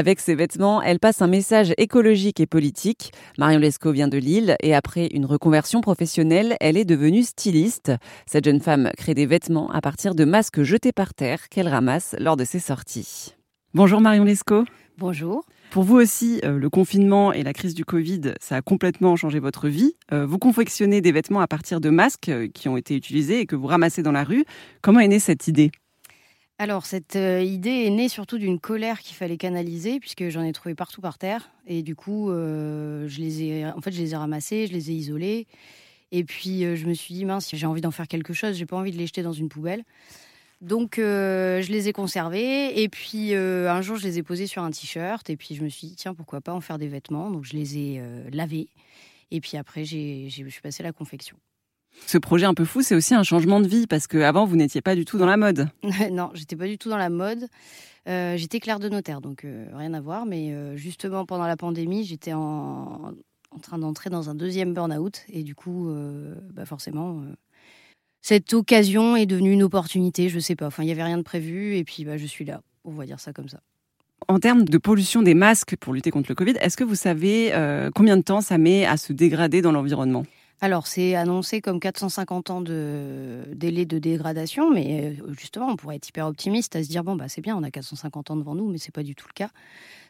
Avec ses vêtements, elle passe un message écologique et politique. Marion Lescaut vient de Lille et après une reconversion professionnelle, elle est devenue styliste. Cette jeune femme crée des vêtements à partir de masques jetés par terre qu'elle ramasse lors de ses sorties. Bonjour Marion Lescaut. Bonjour. Pour vous aussi, euh, le confinement et la crise du Covid, ça a complètement changé votre vie. Euh, vous confectionnez des vêtements à partir de masques euh, qui ont été utilisés et que vous ramassez dans la rue. Comment est née cette idée? Alors, cette euh, idée est née surtout d'une colère qu'il fallait canaliser, puisque j'en ai trouvé partout par terre. Et du coup, euh, je les ai, en fait, je les ai ramassés, je les ai isolés. Et puis, euh, je me suis dit, mince, j'ai envie d'en faire quelque chose, j'ai pas envie de les jeter dans une poubelle. Donc, je les ai conservés. Et puis, un jour, je les ai posés sur un t-shirt. Et puis, je me suis dit, tiens, pourquoi pas en faire des vêtements. Donc, je les ai lavés. Et puis après, je suis passée à la confection. Ce projet un peu fou, c'est aussi un changement de vie parce qu'avant, vous n'étiez pas du tout dans la mode. non, j'étais pas du tout dans la mode. Euh, j'étais clerc de notaire, donc euh, rien à voir. Mais euh, justement, pendant la pandémie, j'étais en, train d'entrer dans un deuxième burn-out. Et du coup, bah forcément, cette occasion est devenue une opportunité. Je sais pas. Enfin, il n'y avait rien de prévu. Et puis, bah, je suis là. On va dire ça comme ça. En termes de pollution des masques pour lutter contre le Covid, est-ce que vous savez combien de temps ça met à se dégrader dans l'environnement? Alors, c'est annoncé comme 450 ans de délai de dégradation, mais euh, justement, on pourrait être hyper optimiste à se dire bon, bah, c'est bien, on a 450 ans devant nous, mais c'est pas du tout le cas.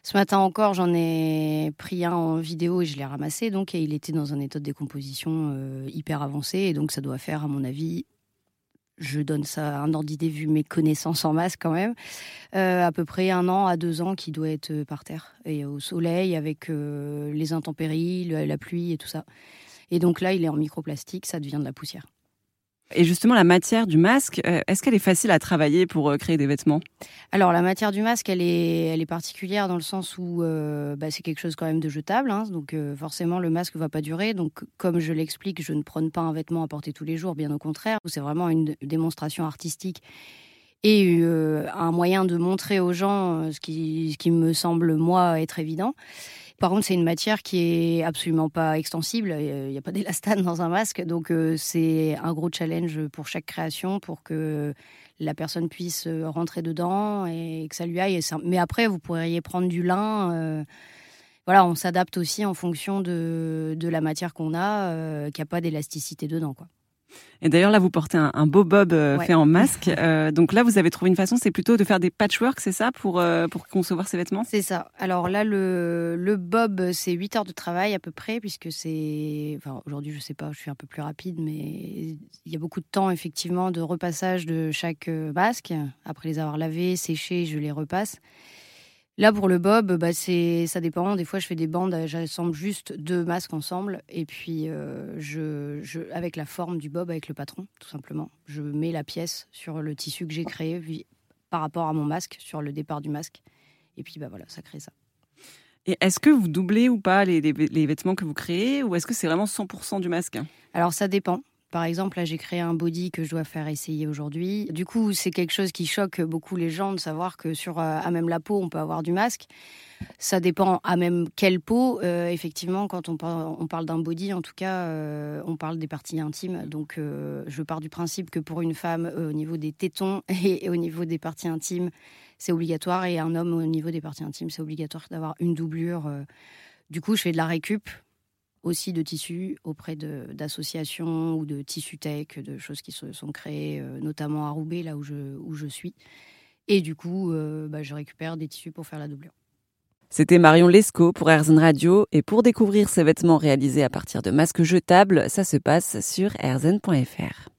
Ce matin encore, j'en ai pris un en vidéo et je l'ai ramassé, donc, et il était dans un état de décomposition euh, hyper avancé, et donc ça doit faire, à mon avis, je donne ça un ordre d'idée vu mes connaissances en masse quand même, euh, à peu près un an à deux ans qui doit être par terre et au soleil avec les intempéries, la pluie et tout ça. Et donc là, il est en microplastique, ça devient de la poussière. Et justement, la matière du masque, euh, est-ce qu'elle est facile à travailler pour euh, créer des vêtements? Alors, la matière du masque, elle est, elle est particulière dans le sens où euh, bah, c'est quelque chose quand même de jetable. Hein. donc, forcément, le masque ne va pas durer. Donc, comme je l'explique, je ne prône pas un vêtement à porter tous les jours, bien au contraire. C'est vraiment une démonstration artistique et un moyen de montrer aux gens ce qui, ce qui me semble, moi, être évident. Par contre, c'est une matière qui est absolument pas extensible. Il n'y a pas d'élastane dans un masque. Donc, euh, c'est un gros challenge pour chaque création pour que la personne puisse euh, rentrer dedans et que ça lui aille. Mais après, vous pourriez prendre du lin. Euh, voilà, on s'adapte aussi en fonction de, la matière qu'on a, qui n'a pas d'élasticité dedans. Quoi. Et d'ailleurs, là, vous portez un, beau bob euh, fait en masque. Euh, donc là, vous avez trouvé une façon, c'est plutôt de faire des patchwork, c'est ça, pour, euh, pour concevoir ces vêtements? C'est ça. Alors là, le, le bob, c'est 8 heures de travail à peu près, puisque c'est. Enfin, aujourd'hui, je sais pas, je suis un peu plus rapide, mais il y a beaucoup de temps, effectivement, de repassage de chaque masque. Après les avoir lavés, séchés, je les repasse. Là, pour le bob, bah, c'est, ça dépend. Des fois, je fais des bandes, j'assemble juste deux masques ensemble. Et puis, euh, je, je, avec la forme du bob, avec le patron, tout simplement, je mets la pièce sur le tissu que j'ai créé par rapport à mon masque, sur le départ du masque. Et puis, bah, voilà, ça crée ça. Et est-ce que vous doublez ou pas les, les vêtements que vous créez ou est-ce que c'est vraiment 100% du masque? Alors, ça dépend. Par exemple, là, j'ai créé un body que je dois faire essayer aujourd'hui. Du coup, c'est quelque chose qui choque beaucoup les gens de savoir que sur euh, à même la peau, on peut avoir du masque. Ça dépend à même quelle peau. Euh, effectivement, quand on, parle d'un body, en tout cas, euh, on parle des parties intimes. Donc, je pars du principe que pour une femme, au niveau des tétons et, au niveau des parties intimes, c'est obligatoire. Et un homme, au niveau des parties intimes, c'est obligatoire d'avoir une doublure. Du coup, je fais de la récup aussi de tissus auprès d'associations ou de tissus tech, de choses qui se sont créées, euh, notamment à Roubaix, là où je, suis. Et du coup, euh, bah, je récupère des tissus pour faire la doublure. C'était Marion Lescaut pour Airzen Radio. Et pour découvrir ces vêtements réalisés à partir de masques jetables, ça se passe sur airzen.fr.